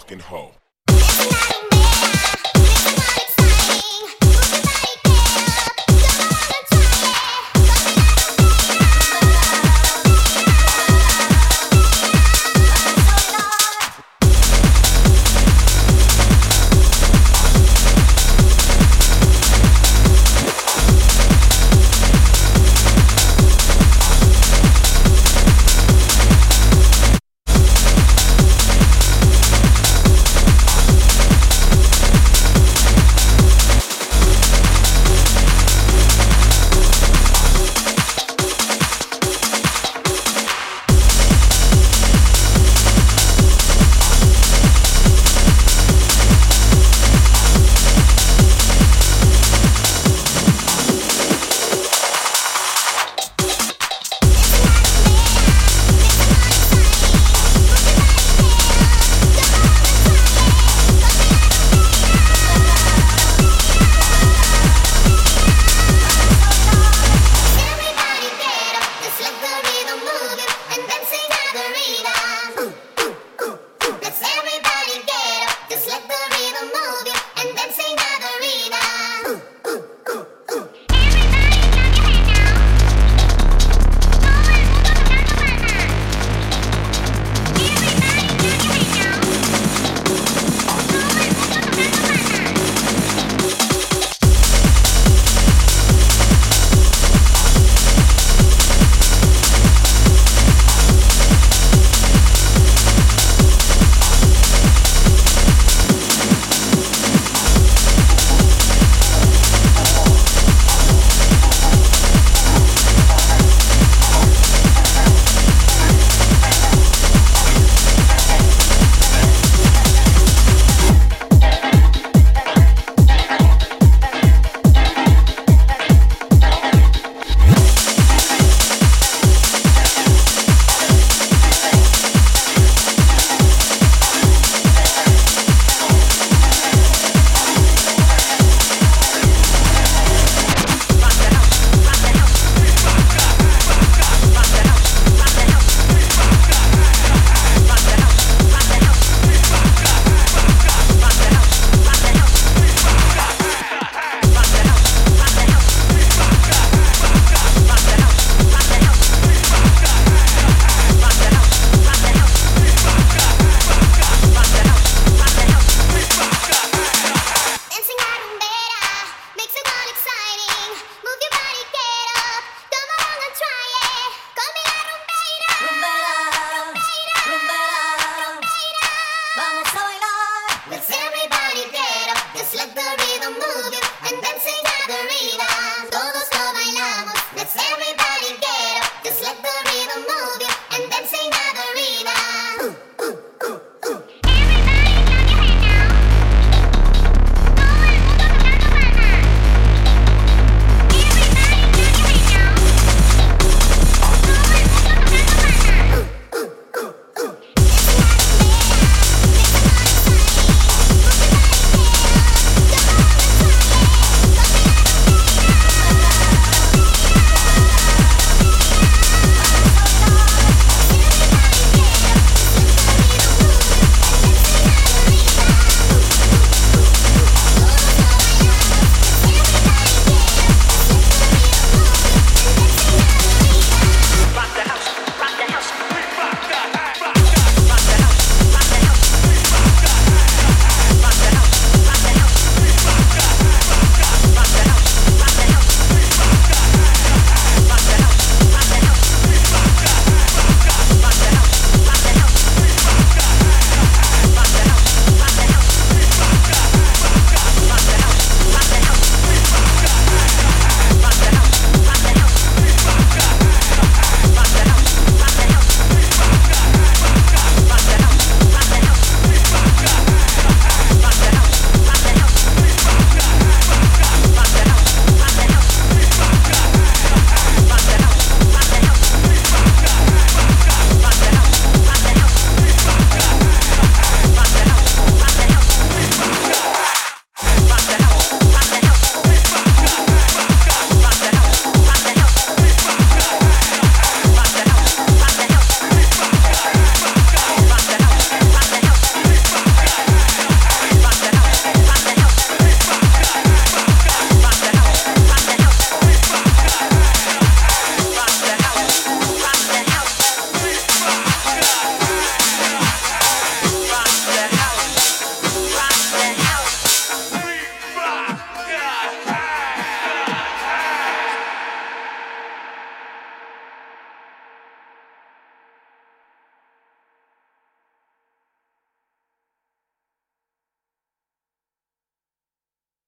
fucking hoe.